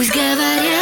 juzgué varias